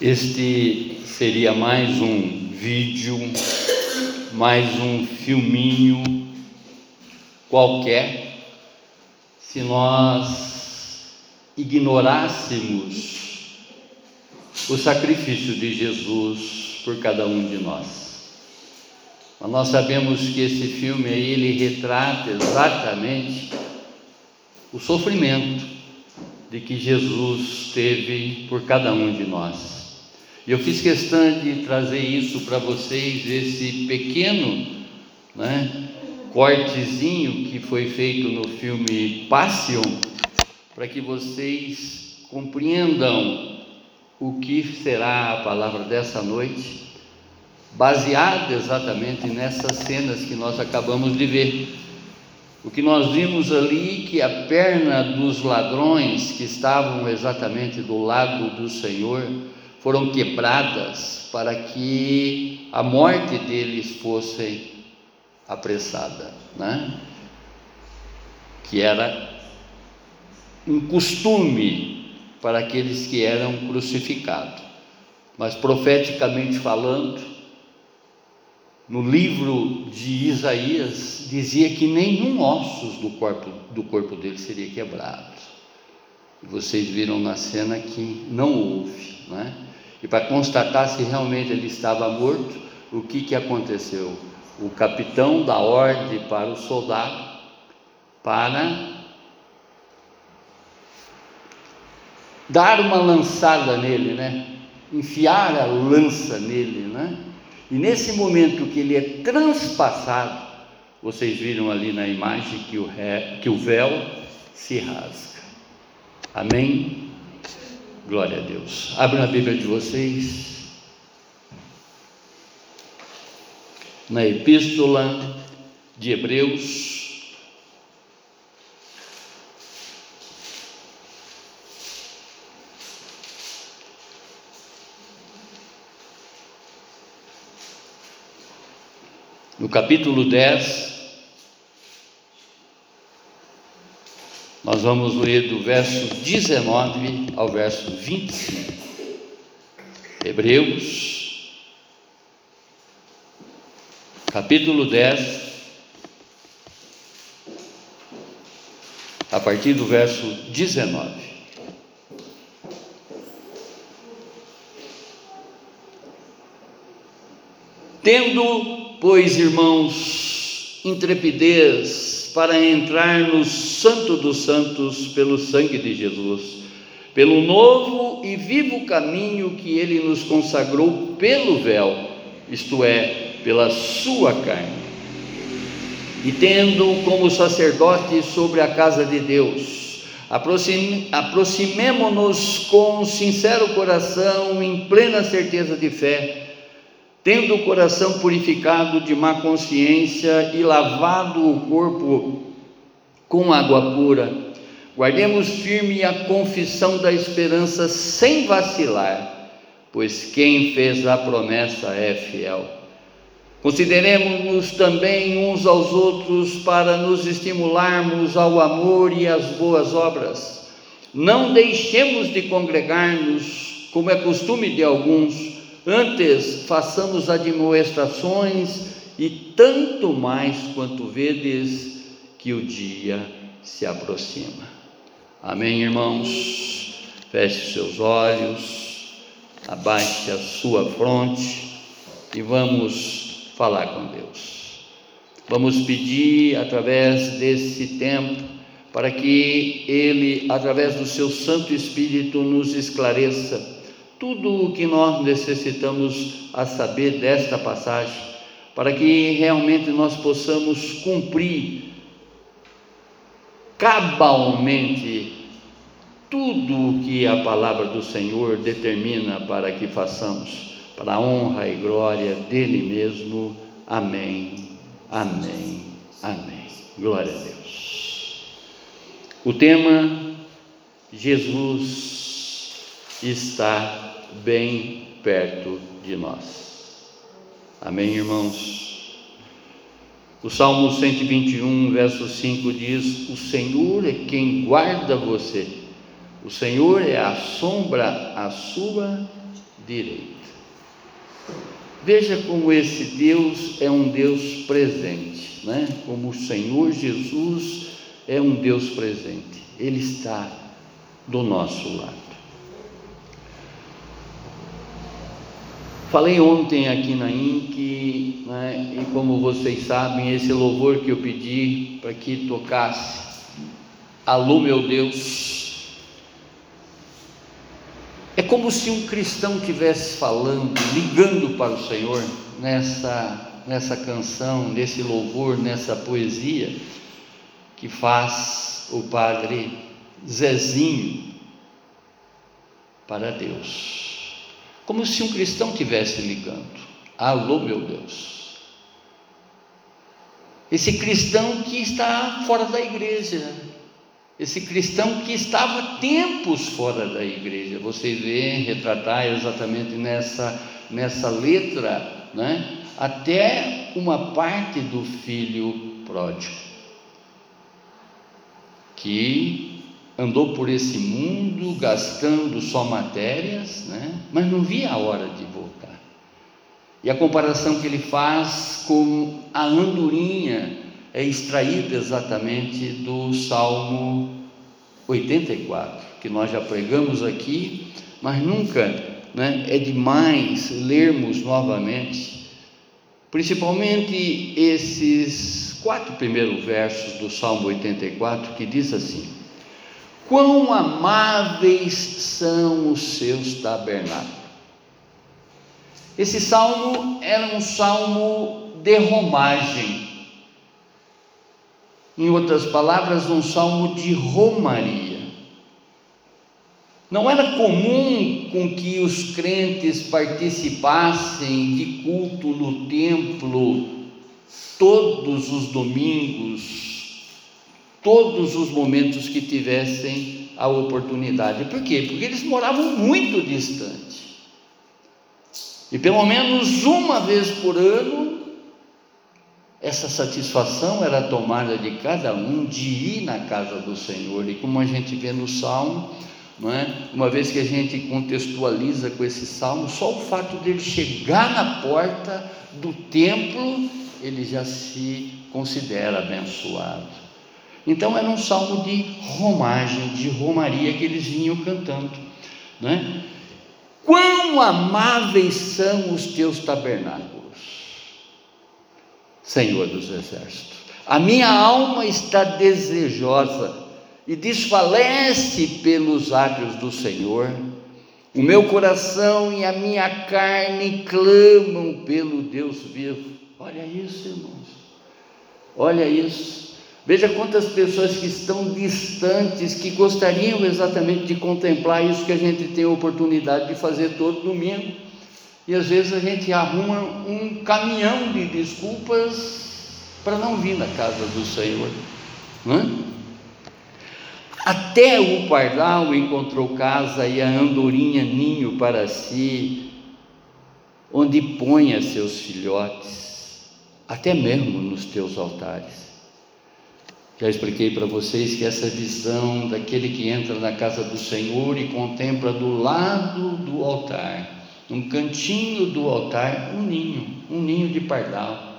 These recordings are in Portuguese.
Este seria mais um vídeo, mais um filminho qualquer, se nós ignorássemos o sacrifício de Jesus por cada um de nós. Mas nós sabemos que esse filme aí, ele retrata exatamente o sofrimento de que Jesus teve por cada um de nós. E eu fiz questão de trazer isso para vocês, esse pequeno né, cortezinho que foi feito no filme Passion, para que vocês compreendam o que será a palavra dessa noite, baseada exatamente nessas cenas que nós acabamos de ver. O que nós vimos ali que a perna dos ladrões que estavam exatamente do lado do Senhor foram quebradas para que a morte deles fosse apressada, né? Que era um costume para aqueles que eram crucificados. Mas profeticamente falando, no livro de Isaías dizia que nenhum ossos do corpo do corpo dele seria quebrado. Vocês viram na cena que não houve, né? E para constatar se realmente ele estava morto, o que, que aconteceu? O capitão dá ordem para o soldado para dar uma lançada nele, né? Enfiar a lança nele, né? E nesse momento que ele é transpassado, vocês viram ali na imagem que o, ré, que o véu se rasga. Amém? Glória a Deus. Abra a Bíblia de vocês. Na Epístola de Hebreus. No capítulo 10, Nós vamos ler do verso 19 ao verso 25. Hebreus, capítulo 10, a partir do verso 19. Tendo, pois, irmãos, intrepidez, para entrar no Santo dos Santos pelo sangue de Jesus, pelo novo e vivo caminho que ele nos consagrou pelo véu, isto é, pela sua carne. E tendo como sacerdote sobre a casa de Deus, aproximemo-nos com sincero coração, em plena certeza de fé, tendo o coração purificado de má consciência e lavado o corpo com água pura, guardemos firme a confissão da esperança sem vacilar, pois quem fez a promessa é fiel. Consideremos-nos também uns aos outros para nos estimularmos ao amor e às boas obras. Não deixemos de congregar-nos, como é costume de alguns, Antes façamos admoestações e tanto mais quanto vedes que o dia se aproxima. Amém, irmãos? Feche seus olhos, abaixe a sua fronte e vamos falar com Deus. Vamos pedir através desse tempo para que Ele, através do seu Santo Espírito, nos esclareça tudo o que nós necessitamos a saber desta passagem, para que realmente nós possamos cumprir cabalmente tudo o que a palavra do Senhor determina para que façamos, para a honra e glória dele mesmo. Amém. Amém. Amém. Glória a Deus. O tema Jesus está bem perto de nós. Amém, irmãos? O Salmo 121, verso 5 diz: O Senhor é quem guarda você, o Senhor é a sombra à sua direita. Veja como esse Deus é um Deus presente, né? Como o Senhor Jesus é um Deus presente. Ele está do nosso lado. Falei ontem aqui na INC, né, e como vocês sabem, esse louvor que eu pedi para que tocasse, Alô meu Deus, é como se um cristão estivesse falando, ligando para o Senhor nessa, nessa canção, nesse louvor, nessa poesia que faz o padre Zezinho para Deus. Como se um cristão estivesse ligando. Alô, meu Deus. Esse cristão que está fora da igreja, esse cristão que estava tempos fora da igreja. Vocês veem retratar exatamente nessa, nessa letra, né? até uma parte do filho pródigo que andou por esse mundo gastando só matérias, né? mas não via a hora de voltar. E a comparação que ele faz com a andorinha é extraída exatamente do Salmo 84, que nós já pregamos aqui, mas nunca né, é demais lermos novamente, principalmente esses quatro primeiros versos do Salmo 84 que diz assim: Quão amáveis são os seus tabernáculos. Esse salmo era um salmo de romagem. Em outras palavras, um salmo de romaria. Não era comum com que os crentes participassem de culto no templo todos os domingos, todos os momentos que tivessem a oportunidade. Por quê? Porque eles moravam muito distante. E pelo menos uma vez por ano, essa satisfação era tomada de cada um de ir na casa do Senhor. E como a gente vê no Salmo, é? uma vez que a gente contextualiza com esse salmo, só o fato dele chegar na porta do templo ele já se considera abençoado. Então era um salmo de romagem, de romaria que eles vinham cantando, né? Quão amáveis são os teus tabernáculos, Senhor dos exércitos. A minha alma está desejosa e desfalece pelos átrios do Senhor. O meu coração e a minha carne clamam pelo Deus vivo. Olha isso, irmãos. Olha isso. Veja quantas pessoas que estão distantes, que gostariam exatamente de contemplar isso que a gente tem a oportunidade de fazer todo domingo. E às vezes a gente arruma um caminhão de desculpas para não vir na casa do Senhor. Não é? Até o pardal encontrou casa e a andorinha ninho para si, onde ponha seus filhotes até mesmo nos teus altares. Já expliquei para vocês que essa visão daquele que entra na casa do Senhor e contempla do lado do altar, num cantinho do altar, um ninho, um ninho de pardal.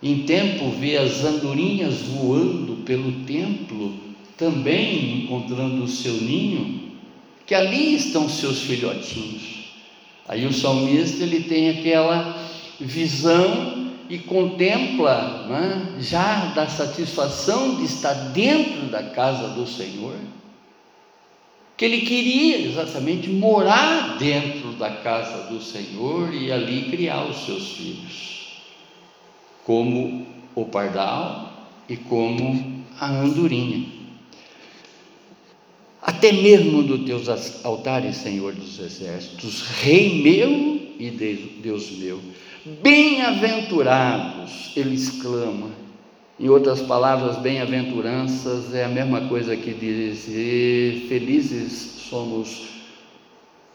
Em tempo vê as andorinhas voando pelo templo, também encontrando o seu ninho, que ali estão seus filhotinhos. Aí o salmista ele tem aquela visão e contempla né, já da satisfação de estar dentro da casa do Senhor, que ele queria exatamente morar dentro da casa do Senhor e ali criar os seus filhos, como o pardal e como a andorinha. Até mesmo dos teus altares, Senhor dos exércitos, Rei meu e Deus meu Bem-aventurados, ele exclama. Em outras palavras, bem-aventuranças é a mesma coisa que dizer felizes somos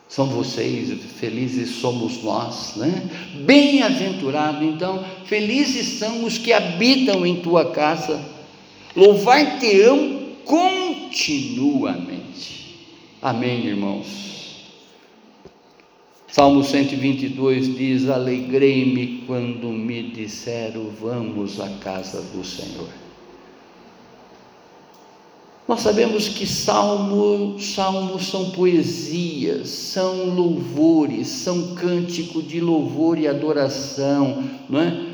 são vocês, felizes somos nós, né? Bem-aventurado, então, felizes são os que habitam em tua casa. Louvar-te-ão continuamente. Amém, irmãos. Salmo 122 diz: Alegrei-me quando me disseram, vamos à casa do Senhor. Nós sabemos que salmos, salmos são poesias, são louvores, são cântico de louvor e adoração, não é?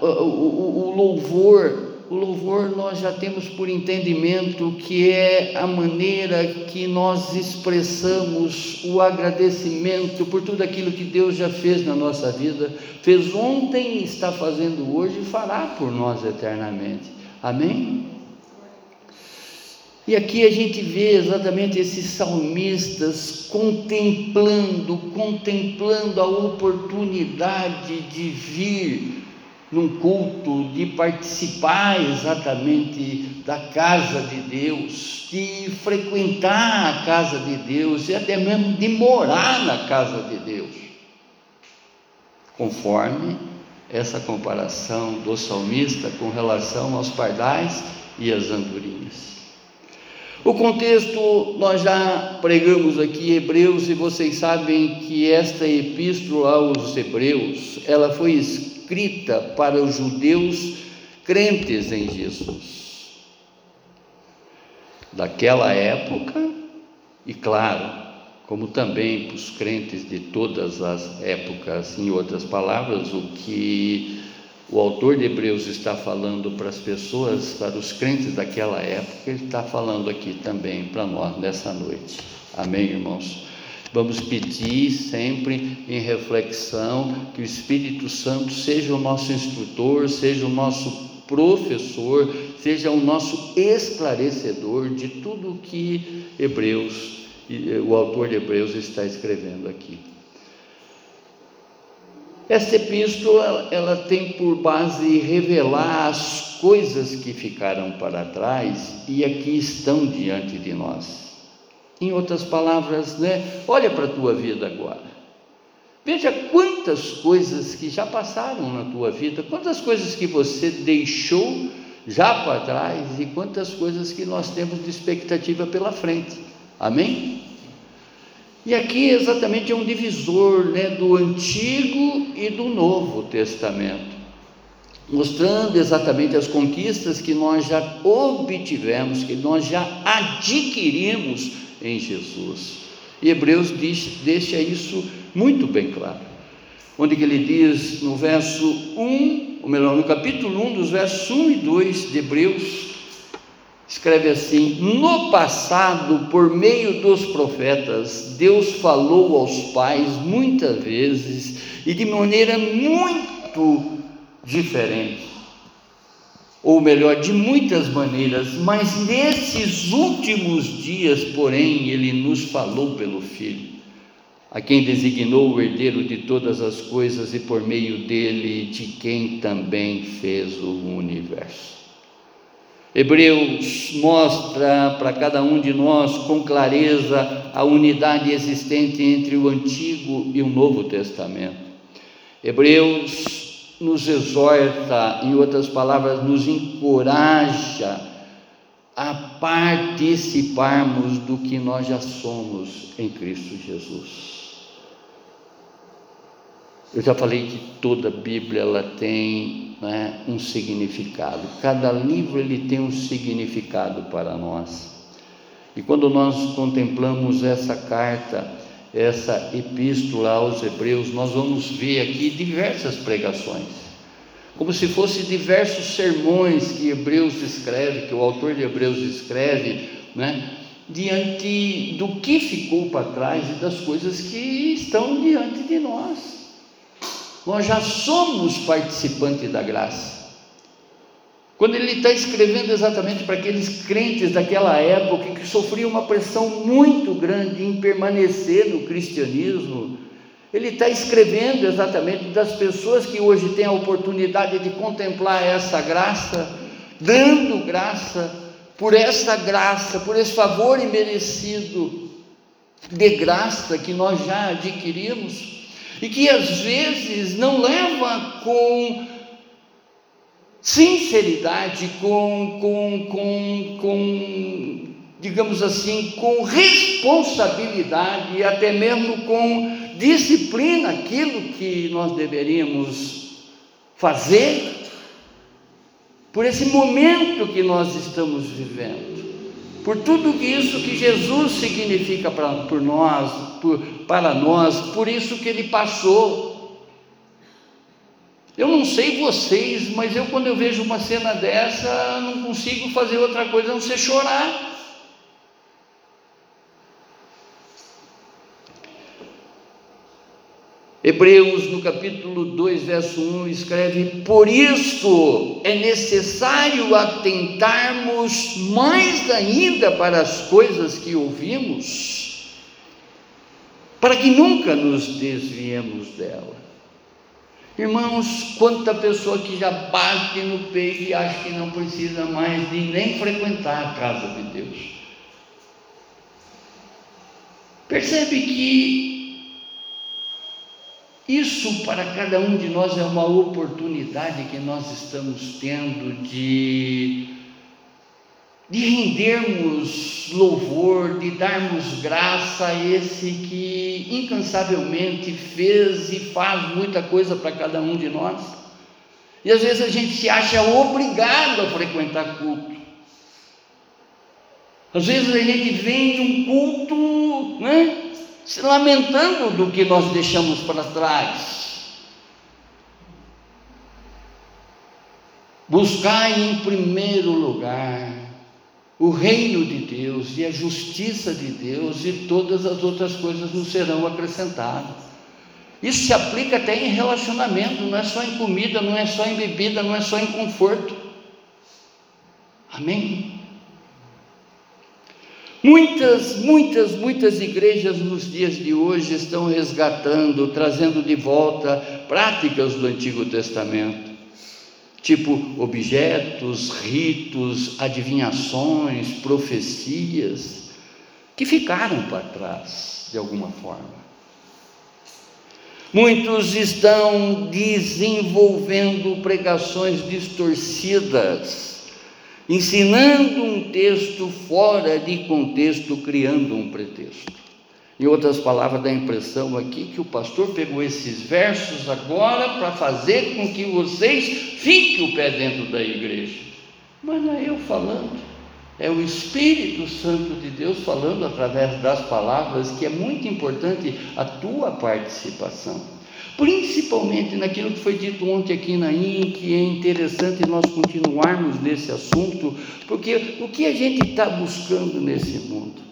O, o louvor o louvor nós já temos por entendimento que é a maneira que nós expressamos o agradecimento por tudo aquilo que Deus já fez na nossa vida, fez ontem, está fazendo hoje e fará por nós eternamente. Amém? E aqui a gente vê exatamente esses salmistas contemplando, contemplando a oportunidade de vir num culto, de participar exatamente da casa de Deus, de frequentar a casa de Deus e até mesmo de morar na casa de Deus. Conforme essa comparação do salmista com relação aos pardais e às andorinhas. O contexto nós já pregamos aqui Hebreus e vocês sabem que esta epístola aos Hebreus, ela foi escrita escrita para os judeus crentes em Jesus. Daquela época, e claro, como também para os crentes de todas as épocas, em outras palavras, o que o autor de Hebreus está falando para as pessoas, para os crentes daquela época, ele está falando aqui também para nós nessa noite. Amém, irmãos? Vamos pedir sempre em reflexão que o Espírito Santo seja o nosso instrutor, seja o nosso professor, seja o nosso esclarecedor de tudo que Hebreus, o autor de Hebreus está escrevendo aqui. Esta epístola ela tem por base revelar as coisas que ficaram para trás e aqui estão diante de nós. Em outras palavras, né? Olha para a tua vida agora. Veja quantas coisas que já passaram na tua vida, quantas coisas que você deixou já para trás e quantas coisas que nós temos de expectativa pela frente. Amém? E aqui exatamente é um divisor né, do Antigo e do Novo Testamento, mostrando exatamente as conquistas que nós já obtivemos, que nós já adquirimos em Jesus. E Hebreus diz, deixa isso muito bem claro. Onde que ele diz no verso 1, ou melhor, no capítulo 1, dos versos 1 e 2 de Hebreus, escreve assim: No passado, por meio dos profetas, Deus falou aos pais muitas vezes e de maneira muito diferente ou melhor, de muitas maneiras, mas nesses últimos dias, porém, ele nos falou pelo Filho, a quem designou o herdeiro de todas as coisas e por meio dele, de quem também fez o universo. Hebreus mostra para cada um de nós com clareza a unidade existente entre o Antigo e o Novo Testamento. Hebreus nos exorta, em outras palavras, nos encoraja a participarmos do que nós já somos em Cristo Jesus. Eu já falei que toda Bíblia ela tem né, um significado. Cada livro ele tem um significado para nós. E quando nós contemplamos essa carta, essa epístola aos Hebreus, nós vamos ver aqui diversas pregações, como se fossem diversos sermões que Hebreus escreve, que o autor de Hebreus escreve, né? diante do que ficou para trás e das coisas que estão diante de nós. Nós já somos participantes da graça. Quando ele está escrevendo exatamente para aqueles crentes daquela época que sofriam uma pressão muito grande em permanecer no cristianismo, ele está escrevendo exatamente das pessoas que hoje têm a oportunidade de contemplar essa graça, dando graça por essa graça, por esse favor imerecido de graça que nós já adquirimos e que às vezes não leva com sinceridade, com, com, com, com, digamos assim, com responsabilidade e até mesmo com disciplina aquilo que nós deveríamos fazer, por esse momento que nós estamos vivendo, por tudo isso que Jesus significa para, por nós, por, para nós, por isso que ele passou. Eu não sei vocês, mas eu quando eu vejo uma cena dessa, não consigo fazer outra coisa a não ser chorar. Hebreus, no capítulo 2, verso 1, escreve: Por isso é necessário atentarmos mais ainda para as coisas que ouvimos, para que nunca nos desviemos dela. Irmãos, quanta pessoa que já bate no peito e acha que não precisa mais de nem frequentar a casa de Deus. Percebe que isso para cada um de nós é uma oportunidade que nós estamos tendo de de rendermos louvor, de darmos graça a esse que incansavelmente fez e faz muita coisa para cada um de nós. E às vezes a gente se acha obrigado a frequentar culto. Às vezes a gente vem num culto, né, se lamentando do que nós deixamos para trás. Buscar em primeiro lugar o reino de Deus e a justiça de Deus e todas as outras coisas nos serão acrescentadas. Isso se aplica até em relacionamento, não é só em comida, não é só em bebida, não é só em conforto. Amém? Muitas, muitas, muitas igrejas nos dias de hoje estão resgatando, trazendo de volta práticas do Antigo Testamento tipo objetos, ritos, adivinhações, profecias, que ficaram para trás de alguma forma. Muitos estão desenvolvendo pregações distorcidas, ensinando um texto fora de contexto, criando um pretexto. Em outras palavras, dá a impressão aqui que o pastor pegou esses versos agora para fazer com que vocês fiquem o pé dentro da igreja. Mas não é eu falando, é o Espírito Santo de Deus falando através das palavras, que é muito importante a tua participação. Principalmente naquilo que foi dito ontem aqui na IN, que é interessante nós continuarmos nesse assunto, porque o que a gente está buscando nesse mundo?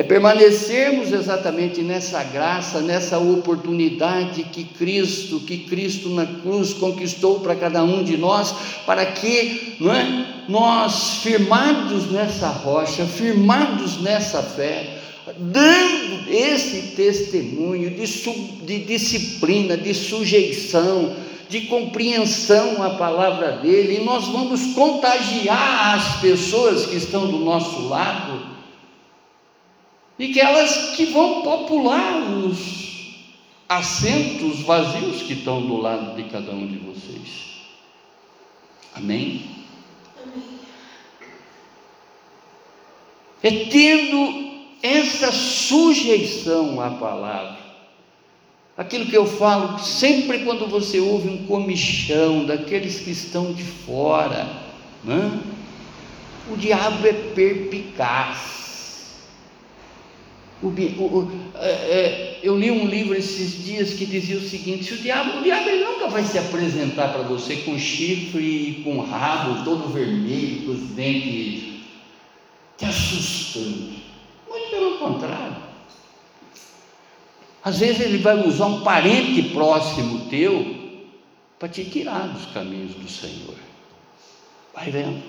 É permanecermos exatamente nessa graça, nessa oportunidade que Cristo, que Cristo na cruz conquistou para cada um de nós, para que é, nós, firmados nessa rocha, firmados nessa fé, dando esse testemunho de, de disciplina, de sujeição, de compreensão à palavra dele, e nós vamos contagiar as pessoas que estão do nosso lado e que elas que vão popular os assentos vazios que estão do lado de cada um de vocês. Amém? Amém. É tendo essa sujeição à palavra. Aquilo que eu falo sempre quando você ouve um comichão daqueles que estão de fora, né? o diabo é perpicaz o, o, é, é, eu li um livro esses dias que dizia o seguinte: o diabo, o diabo ele nunca vai se apresentar para você com chifre com rabo todo vermelho, com os dentes te assustando. Muito pelo contrário. Às vezes ele vai usar um parente próximo teu para te tirar dos caminhos do Senhor. Vai vendo.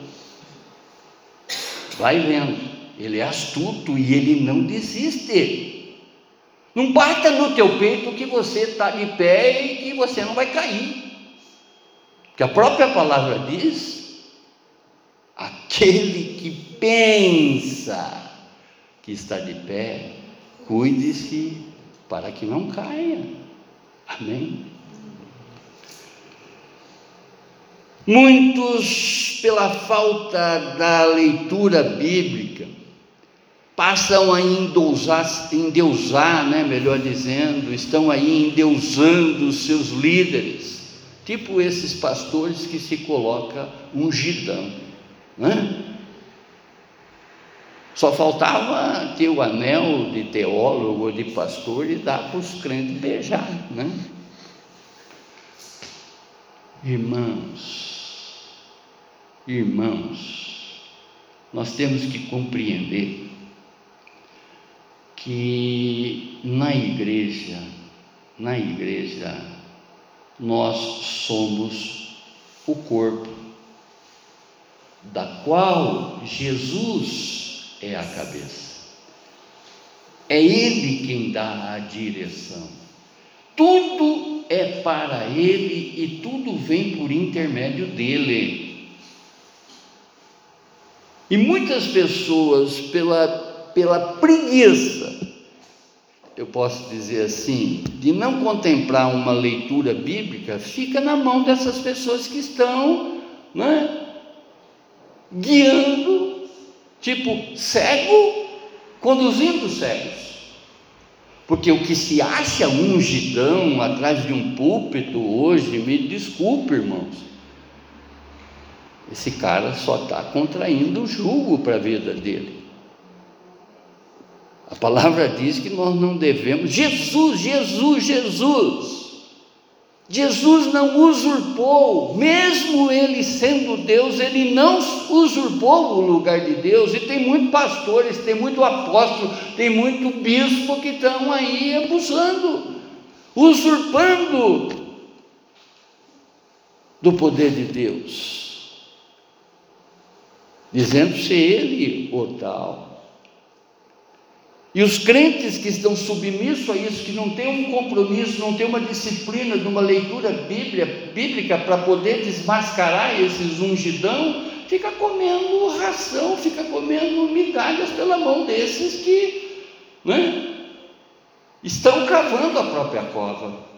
Vai vendo. Ele é astuto e ele não desiste. Não bata no teu peito que você está de pé e que você não vai cair. Que a própria palavra diz: aquele que pensa que está de pé, cuide-se para que não caia. Amém? Muitos, pela falta da leitura bíblica, passam a endeusar, endeusar né, melhor dizendo, estão aí endeusando os seus líderes, tipo esses pastores que se coloca ungidão, né? Só faltava ter o anel de teólogo ou de pastor e dar para os crentes beijar, né? Irmãos, irmãos, nós temos que compreender que na igreja, na igreja, nós somos o corpo, da qual Jesus é a cabeça. É Ele quem dá a direção. Tudo é para Ele e tudo vem por intermédio dele. E muitas pessoas, pela pela preguiça, eu posso dizer assim, de não contemplar uma leitura bíblica, fica na mão dessas pessoas que estão né, guiando, tipo cego, conduzindo cegos. Porque o que se acha ungidão atrás de um púlpito hoje, me desculpe, irmãos, esse cara só está contraindo o jugo para a vida dele. A palavra diz que nós não devemos. Jesus, Jesus, Jesus. Jesus não usurpou, mesmo ele sendo Deus, ele não usurpou o lugar de Deus. E tem muitos pastores, tem muito apóstolo, tem muito bispo que estão aí abusando, usurpando do poder de Deus, dizendo ser ele o tal. E os crentes que estão submissos a isso, que não têm um compromisso, não têm uma disciplina de uma leitura bíblia, bíblica para poder desmascarar esses ungidão, fica comendo ração, fica comendo migalhas pela mão desses que né, estão cavando a própria cova.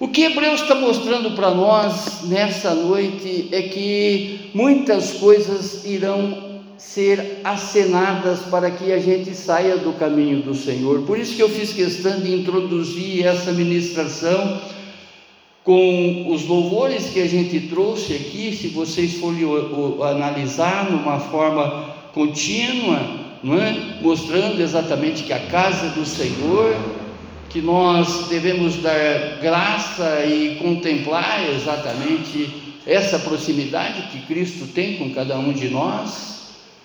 O que Hebreus está mostrando para nós nessa noite é que muitas coisas irão ser acenadas para que a gente saia do caminho do Senhor. Por isso que eu fiz questão de introduzir essa ministração com os louvores que a gente trouxe aqui, se vocês forem analisar numa forma contínua, é? mostrando exatamente que a casa do Senhor, que nós devemos dar graça e contemplar exatamente essa proximidade que Cristo tem com cada um de nós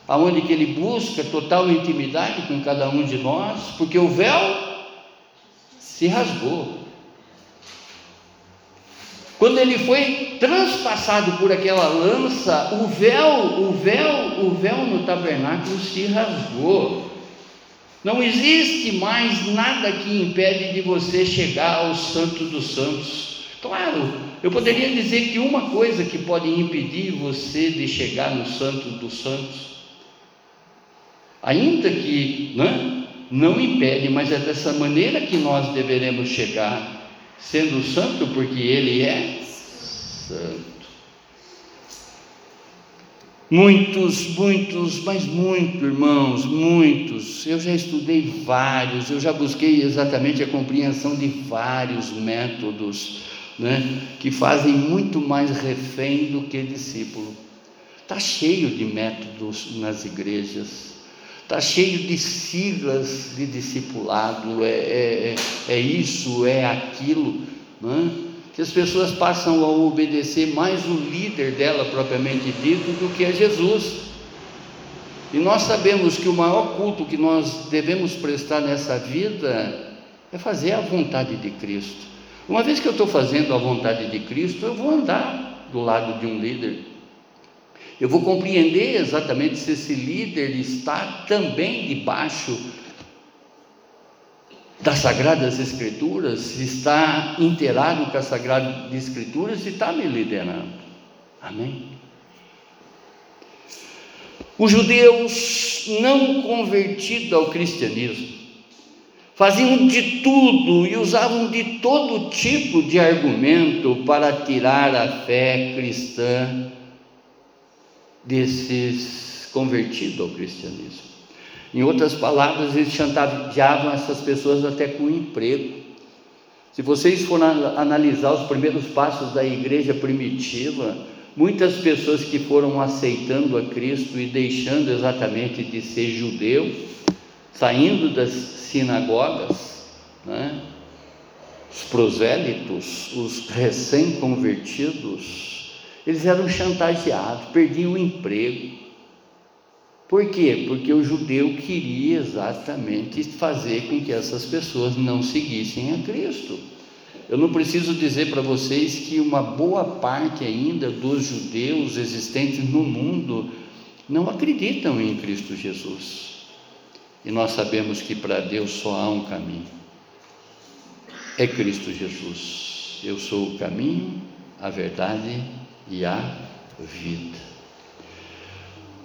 aonde que ele busca total intimidade com cada um de nós, porque o véu se rasgou. Quando ele foi transpassado por aquela lança, o véu, o véu, o véu no tabernáculo se rasgou. Não existe mais nada que impede de você chegar ao Santo dos Santos. Claro, eu poderia dizer que uma coisa que pode impedir você de chegar no Santo dos Santos ainda que né, não impede, mas é dessa maneira que nós deveremos chegar, sendo santo, porque Ele é santo. Muitos, muitos, mas muitos, irmãos, muitos. Eu já estudei vários, eu já busquei exatamente a compreensão de vários métodos, né, que fazem muito mais refém do que discípulo. Está cheio de métodos nas igrejas está cheio de siglas de discipulado, é, é, é, é isso, é aquilo, é? que as pessoas passam a obedecer mais o líder dela propriamente dito do que a Jesus. E nós sabemos que o maior culto que nós devemos prestar nessa vida é fazer a vontade de Cristo. Uma vez que eu estou fazendo a vontade de Cristo, eu vou andar do lado de um líder. Eu vou compreender exatamente se esse líder está também debaixo das Sagradas Escrituras, se está inteirado com as Sagradas Escrituras e está me liderando. Amém? Os judeus não convertidos ao cristianismo faziam de tudo e usavam de todo tipo de argumento para tirar a fé cristã desses convertido ao cristianismo. Em outras palavras, eles chantageavam essas pessoas até com emprego. Se vocês forem analisar os primeiros passos da igreja primitiva, muitas pessoas que foram aceitando a Cristo e deixando exatamente de ser judeu, saindo das sinagogas, né? os prosélitos, os recém-convertidos, eles eram chantageados, perdiam o emprego. Por quê? Porque o judeu queria exatamente fazer com que essas pessoas não seguissem a Cristo. Eu não preciso dizer para vocês que uma boa parte ainda dos judeus existentes no mundo não acreditam em Cristo Jesus. E nós sabemos que para Deus só há um caminho. É Cristo Jesus. Eu sou o caminho, a verdade e a vida.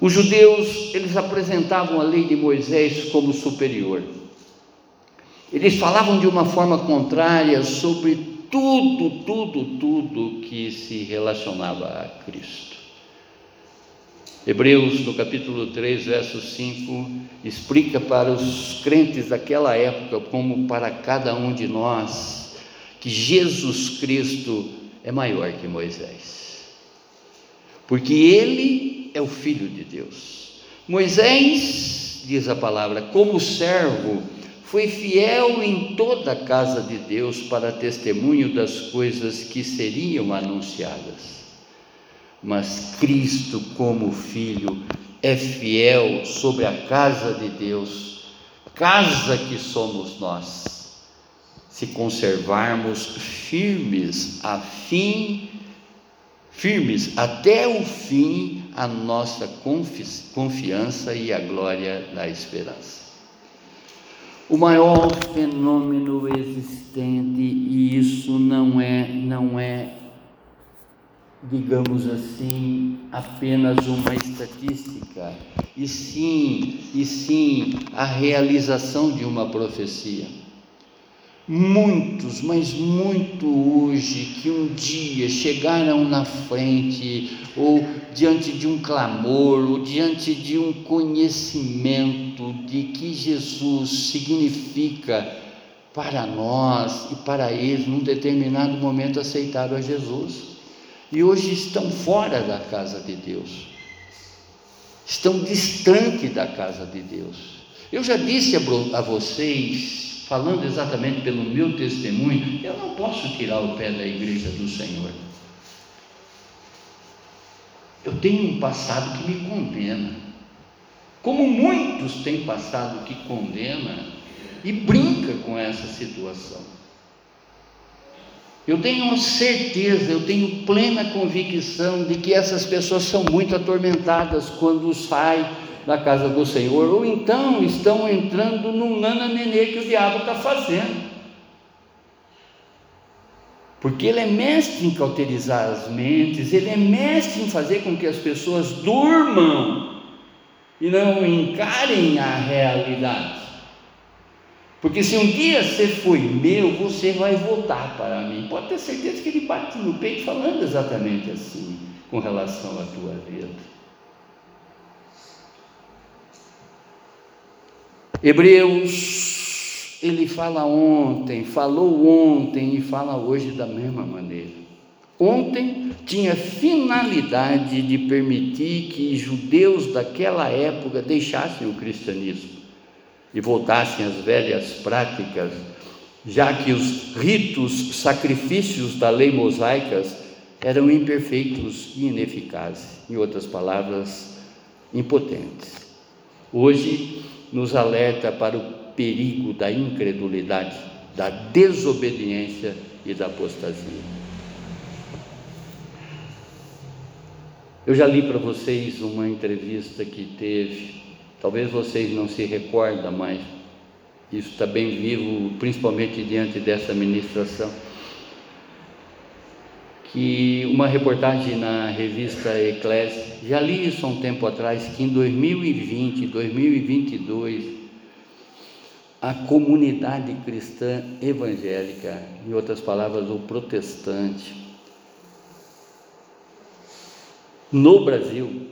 Os judeus, eles apresentavam a lei de Moisés como superior. Eles falavam de uma forma contrária sobre tudo, tudo, tudo que se relacionava a Cristo. Hebreus, no capítulo 3, verso 5, explica para os crentes daquela época, como para cada um de nós, que Jesus Cristo é maior que Moisés, porque ele é o Filho de Deus. Moisés, diz a palavra, como servo, foi fiel em toda a casa de Deus para testemunho das coisas que seriam anunciadas mas Cristo, como Filho, é fiel sobre a casa de Deus, casa que somos nós, se conservarmos firmes a fim, firmes até o fim a nossa confiança e a glória da esperança. O maior fenômeno existente, e isso não é, não é digamos assim, apenas uma estatística, e sim, e sim a realização de uma profecia. Muitos, mas muito hoje, que um dia chegaram na frente, ou diante de um clamor, ou diante de um conhecimento de que Jesus significa para nós e para eles, num determinado momento aceitaram a Jesus e hoje estão fora da casa de Deus, estão distante da casa de Deus. Eu já disse a, vocês, falando exatamente pelo meu testemunho, eu não posso tirar o pé da igreja do Senhor. Eu tenho um passado que me condena, como muitos têm passado que condena e brinca com essa situação. Eu tenho certeza, eu tenho plena convicção de que essas pessoas são muito atormentadas quando saem da casa do Senhor, ou então estão entrando num nananenê que o diabo está fazendo. Porque ele é mestre em cauterizar as mentes, ele é mestre em fazer com que as pessoas durmam e não encarem a realidade. Porque se um dia você foi meu, você vai voltar para mim. Pode ter certeza que ele bate no peito falando exatamente assim com relação à tua vida. Hebreus, ele fala ontem, falou ontem e fala hoje da mesma maneira. Ontem tinha finalidade de permitir que judeus daquela época deixassem o cristianismo e voltassem às velhas práticas, já que os ritos, sacrifícios da lei mosaicas eram imperfeitos e ineficazes, em outras palavras, impotentes. Hoje nos alerta para o perigo da incredulidade, da desobediência e da apostasia. Eu já li para vocês uma entrevista que teve Talvez vocês não se recordam, mas isso está bem vivo, principalmente diante dessa ministração. Que uma reportagem na revista Eclésia, já li isso há um tempo atrás, que em 2020, 2022, a comunidade cristã evangélica, em outras palavras, o protestante, no Brasil,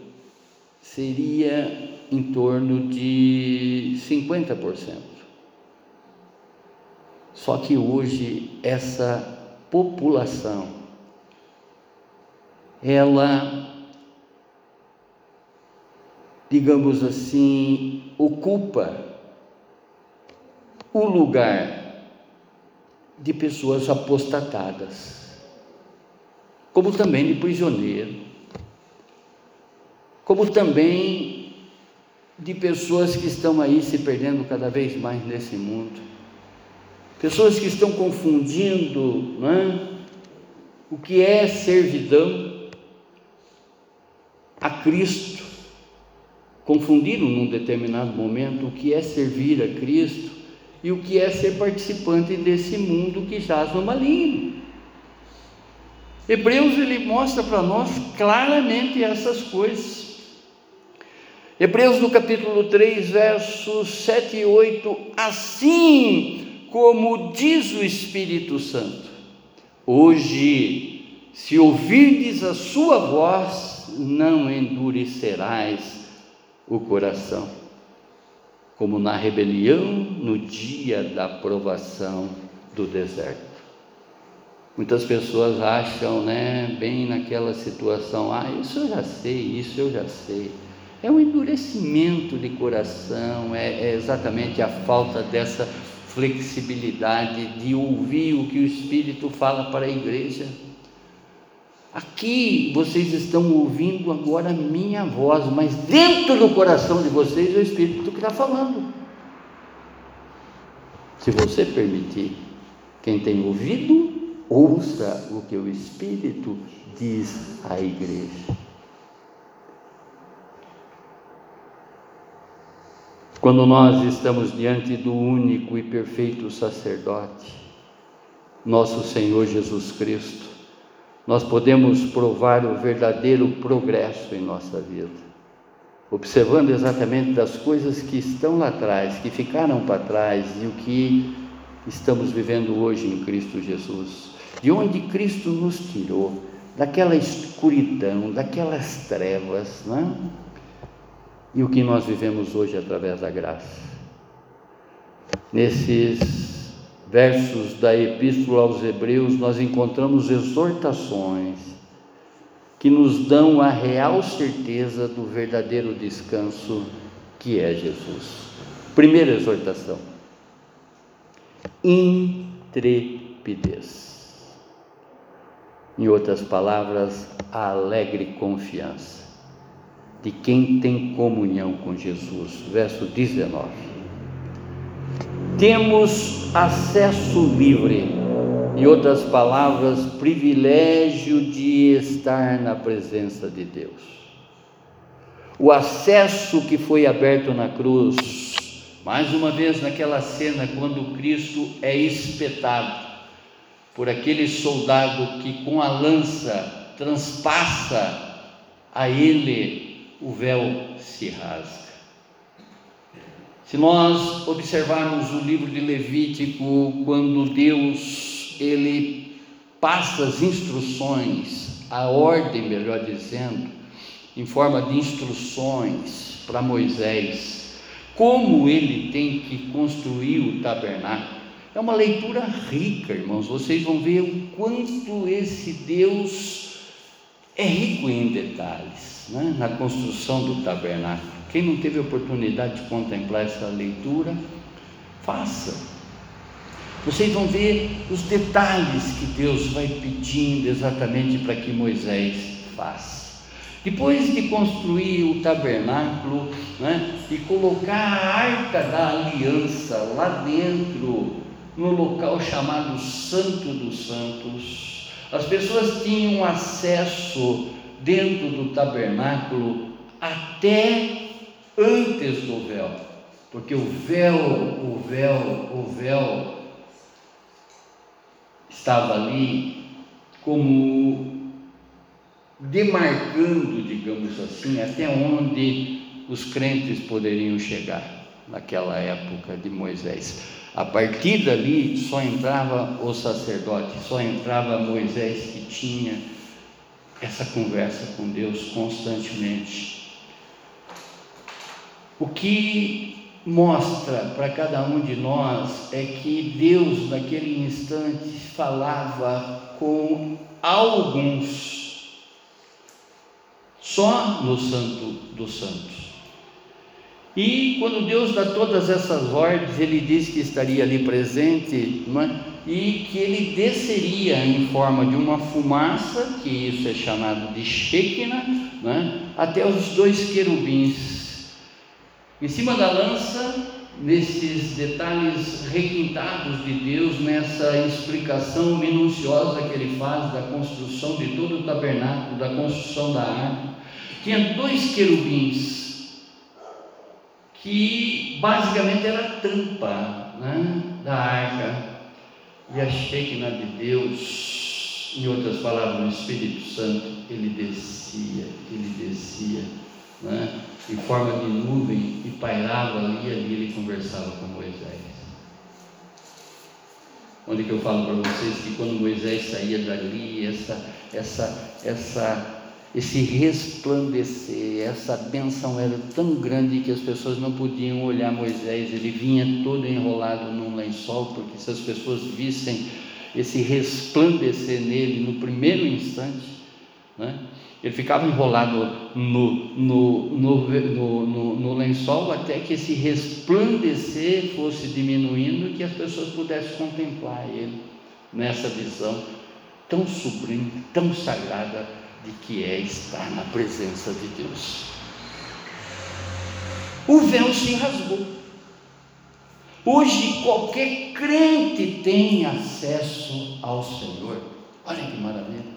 seria em torno de 50%. Só que hoje essa população ela digamos assim, ocupa o lugar de pessoas apostatadas, como também de prisioneiro, como também de pessoas que estão aí se perdendo cada vez mais nesse mundo, pessoas que estão confundindo é? o que é servidão a Cristo confundiram num determinado momento o que é servir a Cristo e o que é ser participante desse mundo que jaz no maligno. Hebreus ele mostra para nós claramente essas coisas. Hebreus no capítulo 3, versos 7 e 8, assim como diz o Espírito Santo, hoje, se ouvirdes a sua voz, não endurecerás o coração, como na rebelião no dia da provação do deserto. Muitas pessoas acham, né, bem naquela situação, ah, isso eu já sei, isso eu já sei. É um endurecimento de coração, é, é exatamente a falta dessa flexibilidade de ouvir o que o Espírito fala para a igreja. Aqui vocês estão ouvindo agora a minha voz, mas dentro do coração de vocês é o Espírito que está falando. Se você permitir, quem tem ouvido, ouça o que o Espírito diz à igreja. Quando nós estamos diante do único e perfeito sacerdote, nosso Senhor Jesus Cristo, nós podemos provar o verdadeiro progresso em nossa vida, observando exatamente das coisas que estão lá atrás, que ficaram para trás e o que estamos vivendo hoje em Cristo Jesus, de onde Cristo nos tirou, daquela escuridão, daquelas trevas, né? e o que nós vivemos hoje através da graça. Nesses versos da Epístola aos Hebreus, nós encontramos exortações que nos dão a real certeza do verdadeiro descanso que é Jesus. Primeira exortação: intrepidez. Em outras palavras, a alegre confiança de quem tem comunhão com Jesus. Verso 19 temos acesso livre, em outras palavras, privilégio de estar na presença de Deus. O acesso que foi aberto na cruz, mais uma vez naquela cena quando Cristo é espetado por aquele soldado que com a lança transpassa a ele, o véu se rasga. Se nós observarmos o livro de Levítico, quando Deus ele passa as instruções, a ordem, melhor dizendo, em forma de instruções para Moisés, como ele tem que construir o tabernáculo. É uma leitura rica, irmãos. Vocês vão ver o quanto esse Deus é rico em detalhes né? na construção do tabernáculo. Quem não teve oportunidade de contemplar essa leitura, faça. Vocês vão ver os detalhes que Deus vai pedindo exatamente para que Moisés faça. Depois de construir o tabernáculo né, e colocar a arca da aliança lá dentro, no local chamado Santo dos Santos, as pessoas tinham acesso dentro do tabernáculo até antes do véu, porque o véu, o véu, o véu estava ali como demarcando, digamos assim, até onde os crentes poderiam chegar naquela época de Moisés. A partir dali só entrava o sacerdote, só entrava Moisés que tinha essa conversa com Deus constantemente. O que mostra para cada um de nós é que Deus, naquele instante, falava com alguns, só no Santo dos Santos. E quando Deus dá todas essas ordens, Ele diz que estaria ali presente é? e que Ele desceria em forma de uma fumaça, que isso é chamado de Shekinah, é? até os dois querubins em cima da lança, nesses detalhes requintados de Deus, nessa explicação minuciosa que ele faz da construção de todo o tabernáculo, da construção da arca, tinha dois querubins, que basicamente era a tampa né, da arca, e a Shekinah de Deus, em outras palavras, o Espírito Santo, ele descia, ele descia né, em forma de nuvem e pairava ali ali ele conversava com Moisés. Onde que eu falo para vocês que quando Moisés saía dali, essa, essa, essa, esse resplandecer, essa benção era tão grande que as pessoas não podiam olhar Moisés, ele vinha todo enrolado num lençol, porque se as pessoas vissem esse resplandecer nele no primeiro instante, né? Ele ficava enrolado no, no, no, no, lençol até que esse resplandecer fosse diminuindo e que as pessoas pudessem contemplar ele nessa visão tão sublime, tão sagrada de que é estar na presença de Deus. O véu se rasgou. Hoje qualquer crente tem acesso ao Senhor. Olha que maravilha.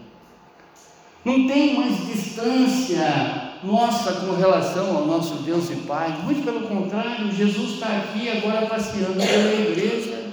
Não tem mais distância nossa com relação ao nosso Deus e Pai. Muito pelo contrário, Jesus está aqui agora passeando pela igreja.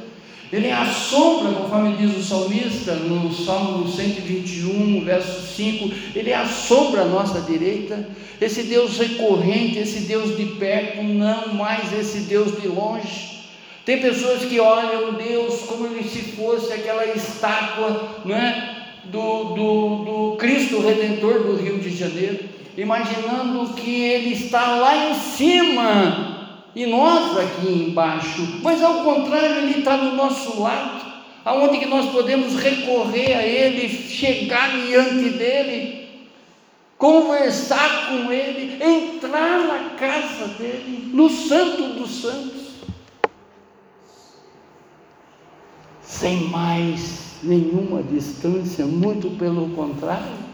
Ele é a sombra, conforme diz o salmista no Salmo 121, verso 5. Ele é a sombra à nossa direita. Esse Deus recorrente, esse Deus de perto, não mais esse Deus de longe. Tem pessoas que olham Deus como se fosse aquela estátua, não é? do, do, do Cristo Redentor do Rio de Janeiro, imaginando que Ele está lá em cima e nós aqui embaixo, mas ao contrário, Ele está do nosso lado, aonde que nós podemos recorrer a Ele, chegar diante dEle, conversar com Ele, entrar na casa dEle, no Santo dos Santos, sem mais nenhuma distância, muito pelo contrário,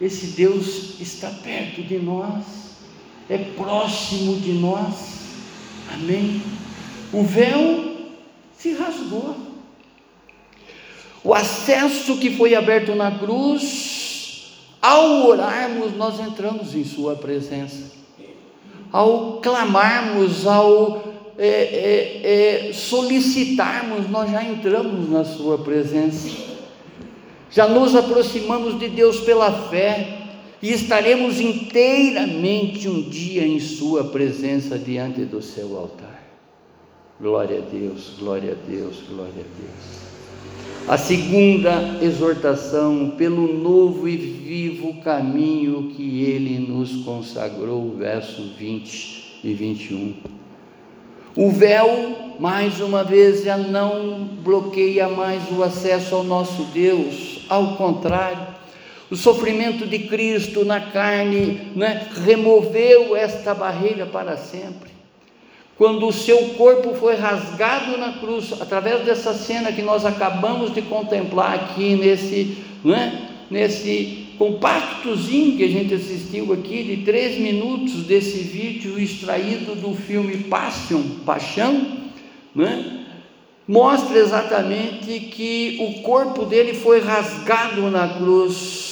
esse Deus está perto de nós, é próximo de nós, amém? O véu se rasgou, o acesso que foi aberto na cruz, ao orarmos, nós entramos em Sua presença, ao clamarmos, ao é, é, é, solicitarmos, nós já entramos na Sua presença, já nos aproximamos de Deus pela fé e estaremos inteiramente um dia em Sua presença diante do seu altar. Glória a Deus, glória a Deus, glória a Deus. A segunda exortação, pelo novo e vivo caminho que Ele nos consagrou, versos 20 e 21. O véu, mais uma vez, já não bloqueia mais o acesso ao nosso Deus, ao contrário, o sofrimento de Cristo na carne né, removeu esta barreira para sempre. Quando o seu corpo foi rasgado na cruz, através dessa cena que nós acabamos de contemplar aqui nesse, né, nesse compactozinho que a gente assistiu aqui, de três minutos desse vídeo extraído do filme Passion, Paixão, né? mostra exatamente que o corpo dele foi rasgado na cruz,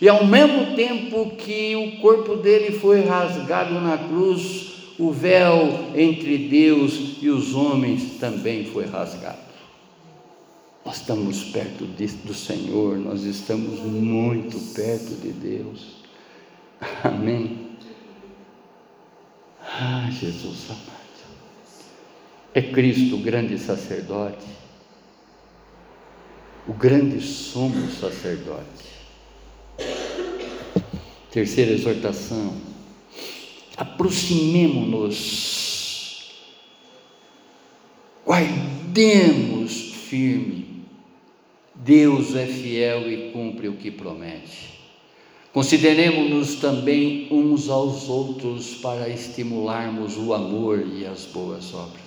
e ao mesmo tempo que o corpo dele foi rasgado na cruz, o véu entre Deus e os homens também foi rasgado. Nós estamos perto do Senhor, nós estamos muito perto de Deus. Amém. Ah, Jesus amado. É Cristo o grande sacerdote, o grande sumo sacerdote. Terceira exortação. aproximemo-nos, guardemos firme. Deus é fiel e cumpre o que promete. Consideremos-nos também uns aos outros para estimularmos o amor e as boas obras.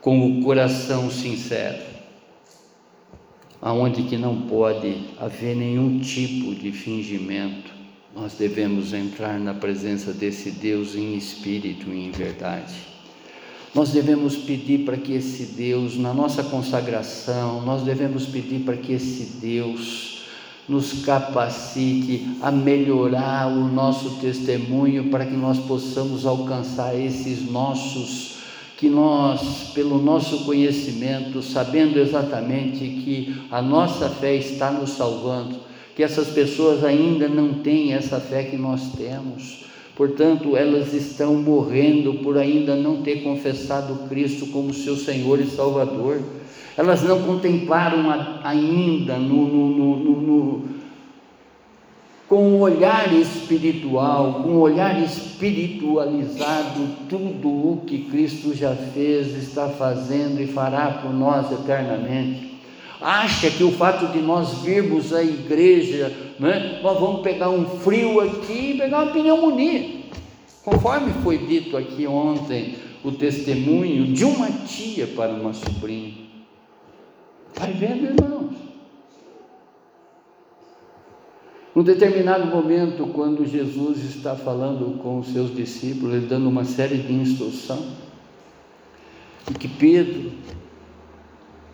Com o coração sincero, aonde que não pode haver nenhum tipo de fingimento, nós devemos entrar na presença desse Deus em espírito e em verdade. Nós devemos pedir para que esse Deus, na nossa consagração, nós devemos pedir para que esse Deus nos capacite a melhorar o nosso testemunho para que nós possamos alcançar esses nossos que nós, pelo nosso conhecimento, sabendo exatamente que a nossa fé está nos salvando, que essas pessoas ainda não têm essa fé que nós temos. Portanto, elas estão morrendo por ainda não ter confessado Cristo como seu Senhor e Salvador. Elas não contemplaram ainda no, no, no, no com um olhar espiritual, com um olhar espiritualizado, tudo o que Cristo já fez, está fazendo e fará por nós eternamente. Acha que o fato de nós virmos a igreja, né, nós vamos pegar um frio aqui e pegar uma pneumonia. Conforme foi dito aqui ontem, o testemunho de uma tia para uma sobrinha. Vai vendo, irmãos. Num determinado momento, quando Jesus está falando com os seus discípulos, ele dando uma série de instrução, e que Pedro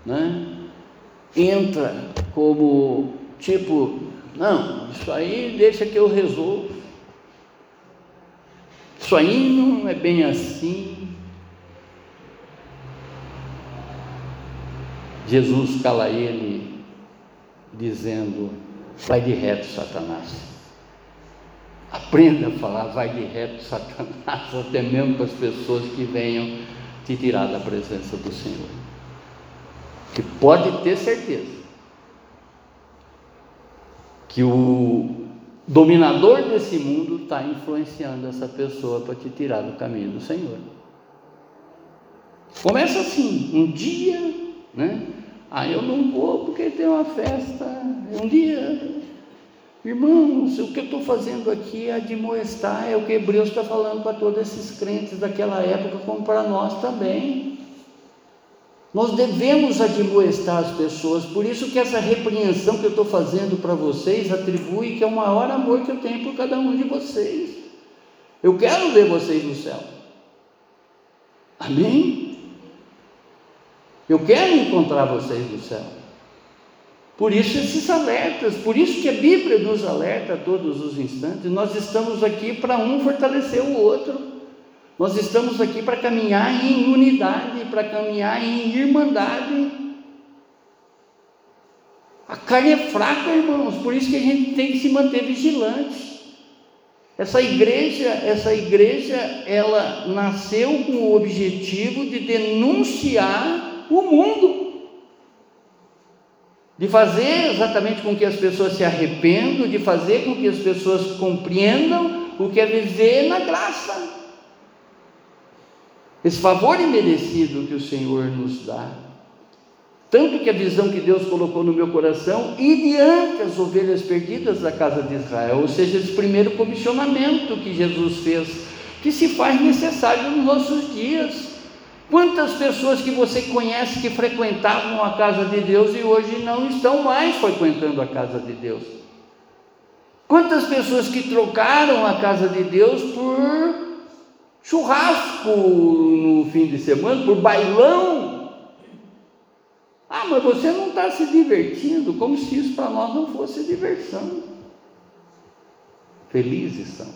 né, entra como tipo, não, isso aí deixa que eu resolvo. Isso aí não é bem assim. Jesus cala ele, dizendo: Vai de reto, Satanás. Aprenda a falar, vai de reto, Satanás, até mesmo para as pessoas que venham te tirar da presença do Senhor. Que pode ter certeza que o dominador desse mundo está influenciando essa pessoa para te tirar do caminho do Senhor. Começa assim, um dia, né? Ah, eu não vou porque tem uma festa. Um dia, irmãos, o que eu estou fazendo aqui é admoestar, é o que Hebreus está falando para todos esses crentes daquela época, como para nós também. Nós devemos admoestar as pessoas, por isso que essa repreensão que eu estou fazendo para vocês atribui que é o maior amor que eu tenho por cada um de vocês. Eu quero ver vocês no céu. Amém? Eu quero encontrar vocês no céu. Por isso esses alertas, por isso que a Bíblia nos alerta a todos os instantes. Nós estamos aqui para um fortalecer o outro. Nós estamos aqui para caminhar em unidade, para caminhar em irmandade. A carne é fraca, irmãos, por isso que a gente tem que se manter vigilante. Essa igreja, essa igreja, ela nasceu com o objetivo de denunciar o mundo. De fazer exatamente com que as pessoas se arrependam, de fazer com que as pessoas compreendam o que é viver na graça. Esse favor imerecido que o Senhor nos dá. Tanto que a visão que Deus colocou no meu coração, e diante as ovelhas perdidas da casa de Israel, ou seja, esse primeiro comissionamento que Jesus fez, que se faz necessário nos nossos dias. Quantas pessoas que você conhece que frequentavam a casa de Deus e hoje não estão mais frequentando a casa de Deus? Quantas pessoas que trocaram a casa de Deus por churrasco no fim de semana, por bailão? Ah, mas você não está se divertindo, como se isso para nós não fosse diversão. Felizes são,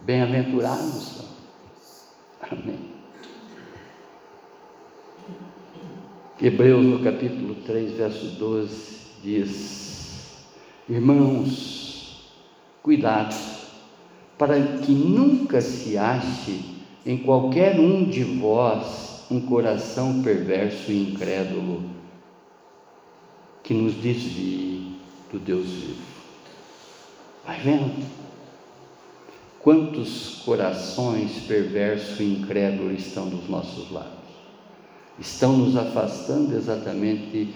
bem-aventurados são. Amém. Hebreus no capítulo 3, verso 12 diz: Irmãos, cuidado, para que nunca se ache em qualquer um de vós um coração perverso e incrédulo que nos desvie do Deus vivo. Vai vendo? Quantos corações perversos e incrédulos estão dos nossos lados? Estão nos afastando exatamente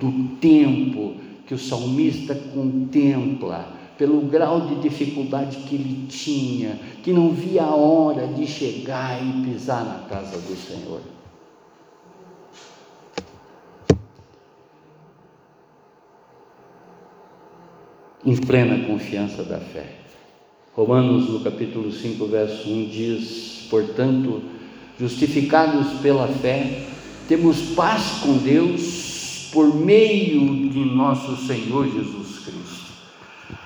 do tempo que o salmista contempla, pelo grau de dificuldade que ele tinha, que não via a hora de chegar e pisar na casa do Senhor. Em plena confiança da fé. Romanos, no capítulo 5, verso 1, diz: Portanto, justificados pela fé, temos paz com Deus por meio de nosso Senhor Jesus Cristo.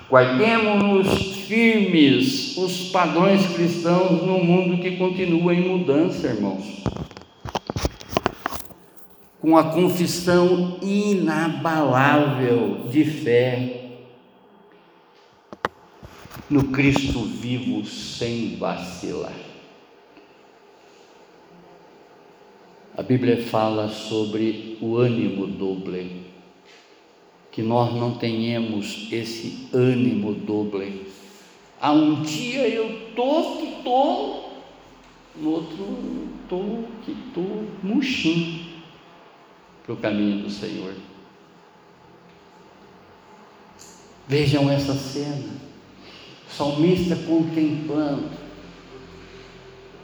Guardemos-nos firmes os padrões cristãos no mundo que continua em mudança, irmãos. Com a confissão inabalável de fé no Cristo vivo sem vacilar. A Bíblia fala sobre o ânimo doble, que nós não tenhamos esse ânimo doble. Há um dia eu tô que tô, no outro tô que tô murchinho para o caminho do Senhor. Vejam essa cena salmista contemplando,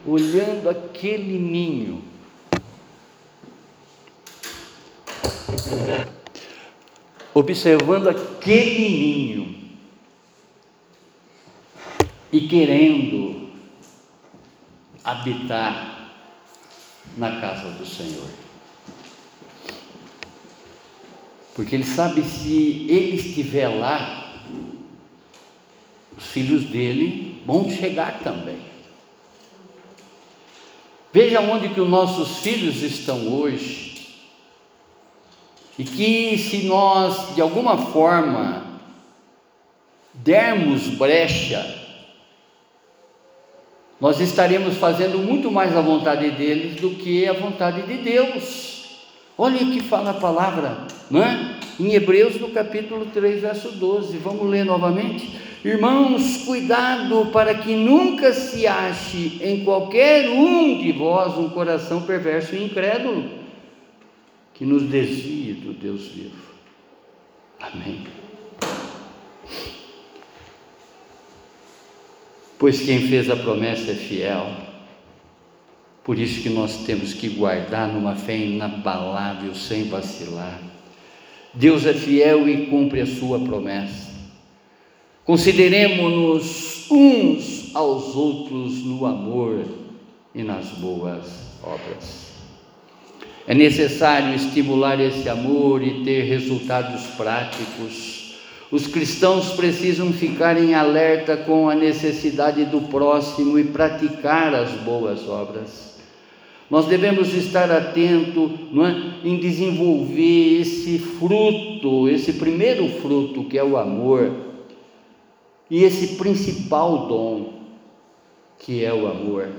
olhando aquele ninho. Observando aquele ninho e querendo habitar na casa do Senhor. Porque ele sabe se ele estiver lá, os filhos dele vão chegar também. Veja onde que os nossos filhos estão hoje. E que se nós, de alguma forma, dermos brecha, nós estaremos fazendo muito mais a vontade deles do que a vontade de Deus. Olha o que fala a palavra, não é? Em Hebreus, no capítulo 3, verso 12. Vamos ler novamente? Irmãos, cuidado para que nunca se ache em qualquer um de vós um coração perverso e incrédulo, que nos desvie do Deus vivo. Amém. Pois quem fez a promessa é fiel, por isso que nós temos que guardar numa fé inabalável, sem vacilar. Deus é fiel e cumpre a sua promessa. Consideremos-nos uns aos outros no amor e nas boas obras. É necessário estimular esse amor e ter resultados práticos. Os cristãos precisam ficar em alerta com a necessidade do próximo e praticar as boas obras. Nós devemos estar atentos é, em desenvolver esse fruto, esse primeiro fruto que é o amor e esse principal dom, que é o amor.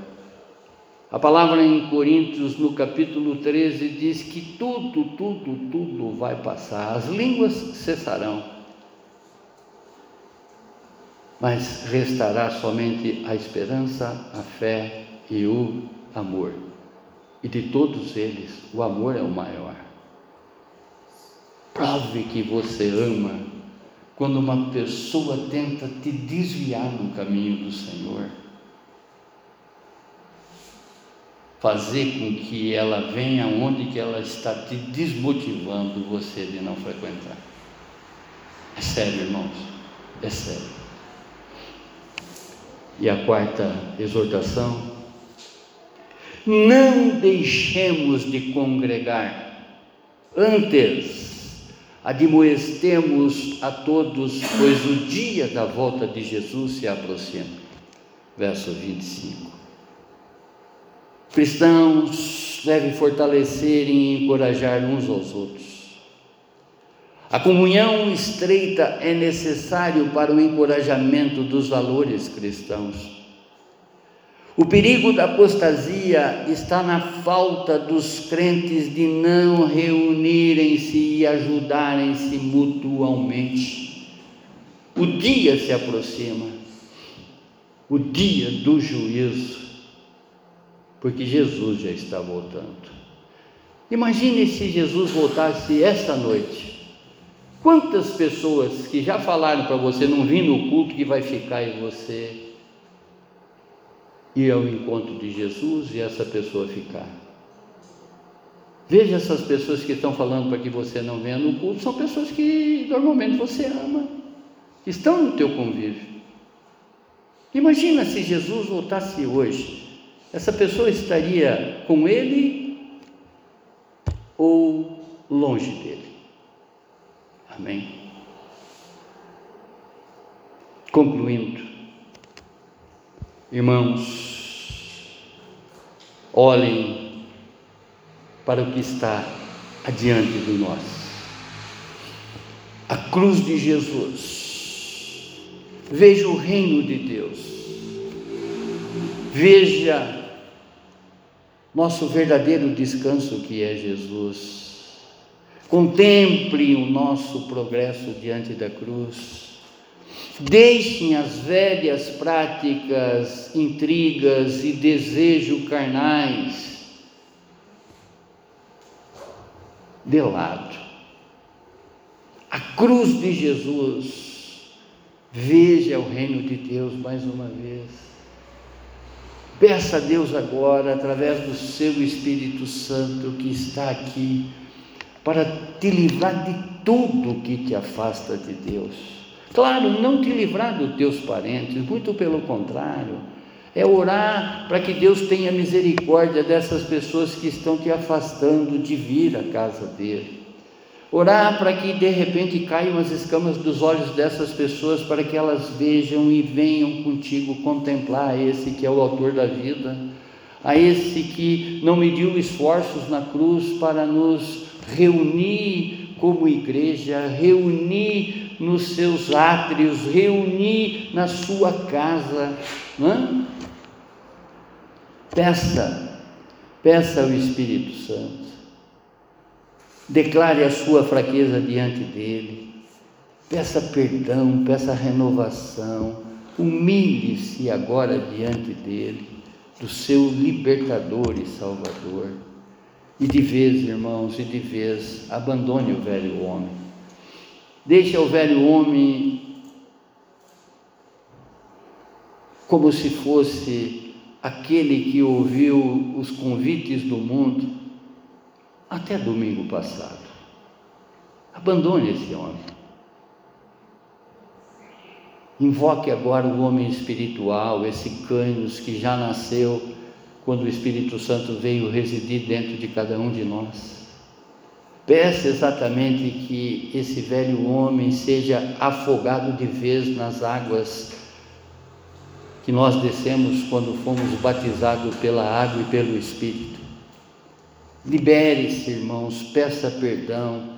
A palavra em Coríntios, no capítulo 13, diz que tudo, tudo, tudo vai passar, as línguas cessarão, mas restará somente a esperança, a fé e o amor. E de todos eles, o amor é o maior. Prove que você ama quando uma pessoa tenta te desviar no caminho do Senhor, fazer com que ela venha onde que ela está te desmotivando você de não frequentar. É sério, irmãos, é sério. E a quarta exortação: não deixemos de congregar, antes admoestemos a todos, pois o dia da volta de Jesus se aproxima. Verso 25. Cristãos devem fortalecer e encorajar uns aos outros. A comunhão estreita é necessário para o encorajamento dos valores cristãos. O perigo da apostasia está na falta dos crentes de não reunirem-se e ajudarem-se mutuamente. O dia se aproxima. o dia do juízo, porque Jesus já está voltando. Imagine se Jesus voltasse esta noite. Quantas pessoas que já falaram para você não vir no culto que vai ficar em você ir ao encontro de Jesus e essa pessoa ficar? Veja essas pessoas que estão falando para que você não venha no culto, são pessoas que normalmente você ama, que estão no teu convívio. Imagina se Jesus voltasse hoje, essa pessoa estaria com ele ou longe dele. Amém. Concluindo, irmãos, olhem para o que está adiante de nós. A cruz de Jesus Veja o reino de Deus. Veja nosso verdadeiro descanso que é Jesus. Contemple o nosso progresso diante da cruz. Deixem as velhas práticas, intrigas e desejos carnais de lado. A cruz de Jesus Veja o reino de Deus mais uma vez. Peça a Deus agora, através do seu Espírito Santo que está aqui, para te livrar de tudo que te afasta de Deus. Claro, não te livrar dos teus parentes, muito pelo contrário. É orar para que Deus tenha misericórdia dessas pessoas que estão te afastando de vir à casa dele. Orar para que de repente caiam as escamas dos olhos dessas pessoas, para que elas vejam e venham contigo contemplar esse que é o autor da vida, a esse que não mediu esforços na cruz para nos reunir como igreja, reunir nos seus átrios, reunir na sua casa. É? Peça, peça ao Espírito Santo declare a sua fraqueza diante dele, peça perdão, peça renovação, humilhe-se agora diante dele, do seu libertador e salvador. E de vez, irmãos, e de vez, abandone o velho homem. Deixe o velho homem como se fosse aquele que ouviu os convites do mundo até domingo passado. Abandone esse homem. Invoque agora o homem espiritual, esse Cânios que já nasceu quando o Espírito Santo veio residir dentro de cada um de nós. Peça exatamente que esse velho homem seja afogado de vez nas águas que nós descemos quando fomos batizados pela água e pelo Espírito. Libere-se, irmãos, peça perdão,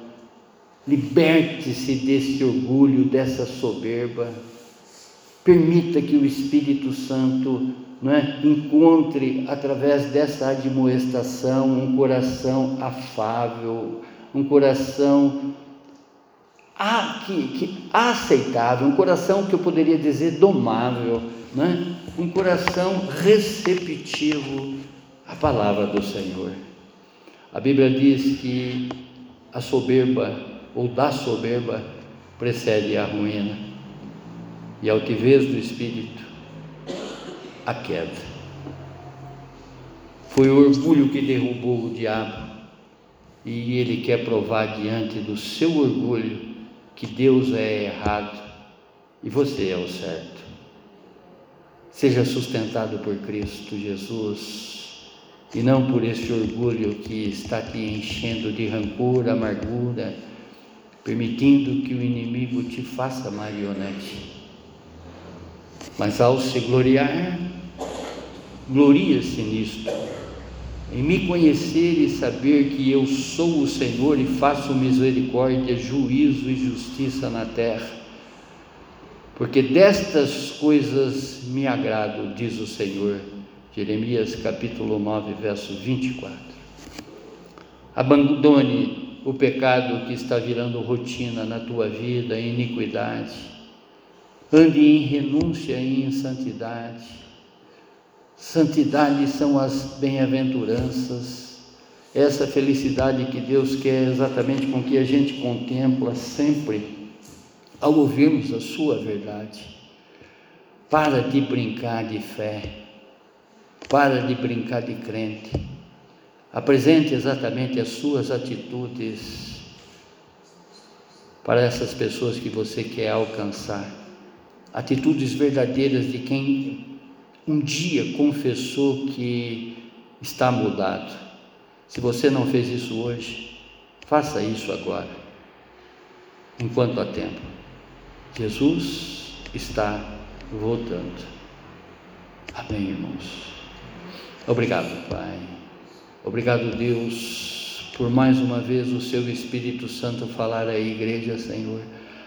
liberte-se desse orgulho, dessa soberba. Permita que o Espírito Santo não é, encontre, através dessa admoestação, um coração afável, um coração a, que, que, aceitável, um coração que eu poderia dizer domável, é? um coração receptivo à palavra do Senhor. A Bíblia diz que a soberba ou da soberba precede a ruína e a altivez do espírito a queda. Foi o orgulho que derrubou o diabo e ele quer provar diante do seu orgulho que Deus é errado e você é o certo. Seja sustentado por Cristo Jesus e não por esse orgulho que está te enchendo de rancor, amargura, permitindo que o inimigo te faça marionete. Mas ao se gloriar, gloria-se nisto, em me conhecer e saber que eu sou o Senhor e faço misericórdia, juízo e justiça na terra. Porque destas coisas me agrado, diz o Senhor Jeremias capítulo 9, verso 24. Abandone o pecado que está virando rotina na tua vida, iniquidade. ande em renúncia e em santidade. Santidade são as bem-aventuranças, essa felicidade que Deus quer exatamente com que a gente contempla sempre ao ouvirmos a Sua verdade. Para de brincar de fé, para de brincar de crente. Apresente exatamente as suas atitudes para essas pessoas que você quer alcançar. Atitudes verdadeiras de quem um dia confessou que está mudado. Se você não fez isso hoje, faça isso agora, enquanto há tempo. Jesus está voltando. Amém, irmãos. Obrigado, Pai. Obrigado, Deus, por mais uma vez o Seu Espírito Santo falar à igreja, Senhor,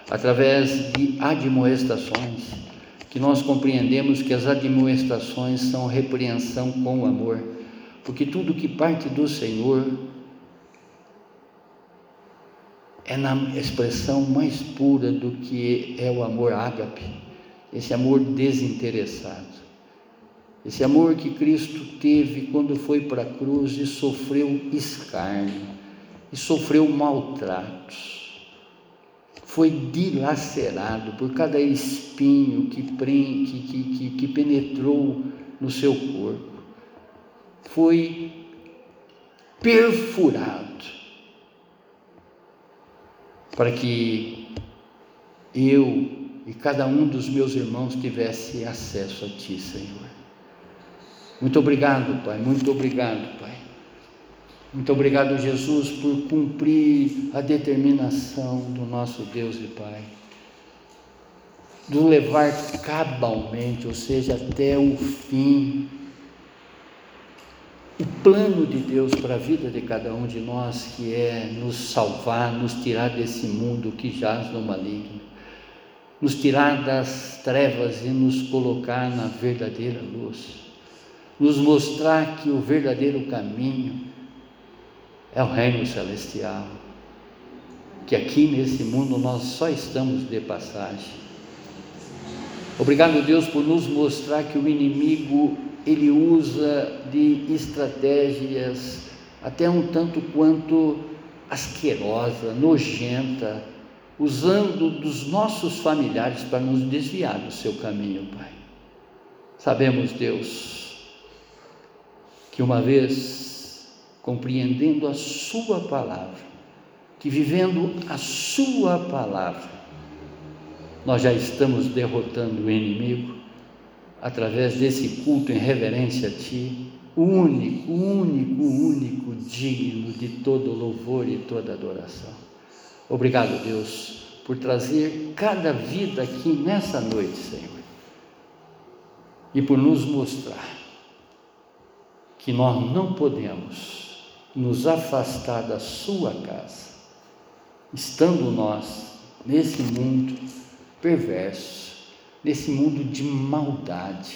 através de admoestações, que nós compreendemos que as admoestações são repreensão com amor, porque tudo que parte do Senhor é na expressão mais pura do que é o amor ágape esse amor desinteressado, esse amor que Cristo teve quando foi para a cruz e sofreu escárnio, e sofreu maltratos, foi dilacerado por cada espinho que, que, que, que penetrou no seu corpo, foi perfurado para que eu e cada um dos meus irmãos tivesse acesso a Ti, Senhor. Muito obrigado, Pai, muito obrigado, Pai. Muito obrigado, Jesus, por cumprir a determinação do nosso Deus e Pai. Do levar cabalmente, ou seja, até o fim, o plano de Deus para a vida de cada um de nós, que é nos salvar, nos tirar desse mundo que jaz no maligno nos tirar das trevas e nos colocar na verdadeira luz, nos mostrar que o verdadeiro caminho é o reino celestial, que aqui nesse mundo nós só estamos de passagem. Obrigado, Deus, por nos mostrar que o inimigo ele usa de estratégias até um tanto quanto asquerosa, nojenta, usando dos nossos familiares para nos desviar do seu caminho, Pai. Sabemos, Deus, uma vez compreendendo a Sua palavra, que vivendo a Sua palavra, nós já estamos derrotando o inimigo através desse culto em reverência a Ti, único, único, único digno de todo louvor e toda adoração. Obrigado, Deus, por trazer cada vida aqui nessa noite, Senhor, e por nos mostrar que nós não podemos nos afastar da Sua casa, estando nós nesse mundo perverso, nesse mundo de maldade,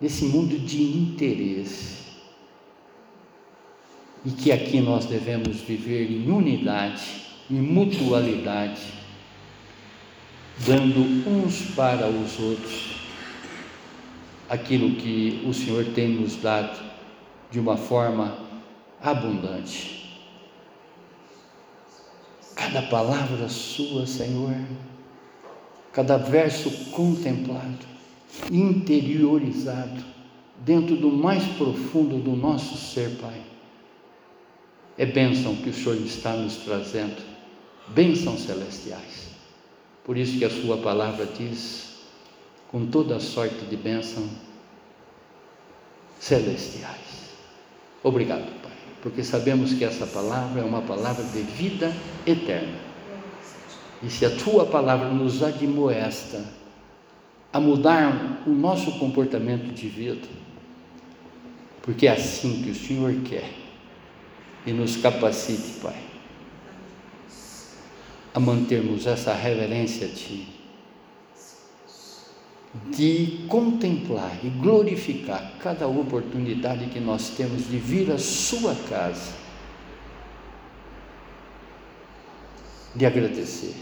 nesse mundo de interesse, e que aqui nós devemos viver em unidade em mutualidade, dando uns para os outros aquilo que o Senhor tem nos dado de uma forma abundante. Cada palavra sua, Senhor, cada verso contemplado, interiorizado, dentro do mais profundo do nosso ser, Pai. É bênção que o Senhor está nos trazendo bênçãos celestiais. Por isso que a sua palavra diz, com toda sorte de bênção celestiais. Obrigado, Pai, porque sabemos que essa palavra é uma palavra de vida eterna. E se a tua palavra nos admoesta a mudar o nosso comportamento de vida, porque é assim que o Senhor quer, e nos capacite, Pai a mantermos essa reverência a Ti, de contemplar e glorificar cada oportunidade que nós temos de vir à Sua casa, de agradecer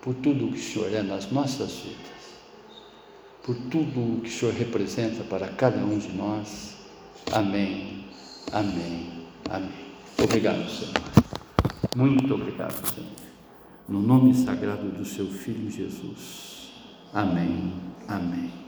por tudo o que o Senhor é nas nossas vidas, por tudo o que o Senhor representa para cada um de nós. Amém, amém, amém. Obrigado, Senhor. Muito obrigado, Senhor. No nome sagrado do Seu Filho Jesus. Amém, amém.